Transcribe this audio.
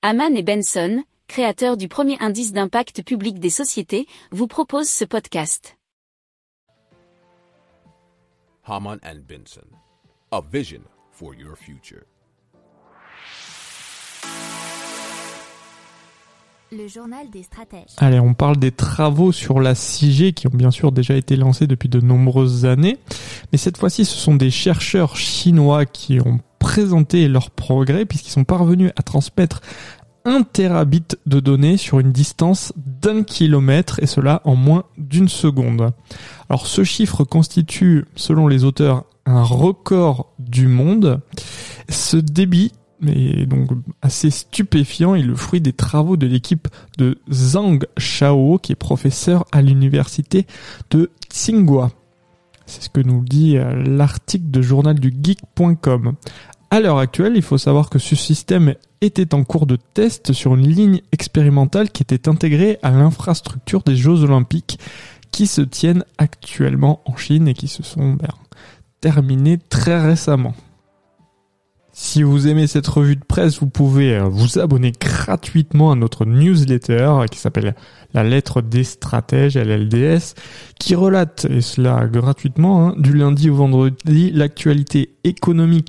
Haman et Benson, créateurs du premier indice d'impact public des sociétés, vous proposent ce podcast. Haman and Benson, a vision for your future. Le journal des stratèges. Allez, on parle des travaux sur la 6G qui ont bien sûr déjà été lancés depuis de nombreuses années. Mais cette fois-ci, ce sont des chercheurs chinois qui ont présenté leurs progrès puisqu'ils sont parvenus à transmettre un terabit de données sur une distance d'un kilomètre et cela en moins d'une seconde. Alors ce chiffre constitue, selon les auteurs, un record du monde. Ce débit mais donc assez stupéfiant est le fruit des travaux de l'équipe de Zhang Shao, qui est professeur à l'université de Tsinghua. C'est ce que nous dit euh, l'article de journal du geek.com. À l'heure actuelle, il faut savoir que ce système était en cours de test sur une ligne expérimentale qui était intégrée à l'infrastructure des Jeux Olympiques qui se tiennent actuellement en Chine et qui se sont ben, terminés très récemment. Si vous aimez cette revue de presse, vous pouvez euh, vous abonner gratuitement à notre newsletter qui s'appelle La lettre des stratèges, LLDS, qui relate, et cela gratuitement, hein, du lundi au vendredi, l'actualité économique,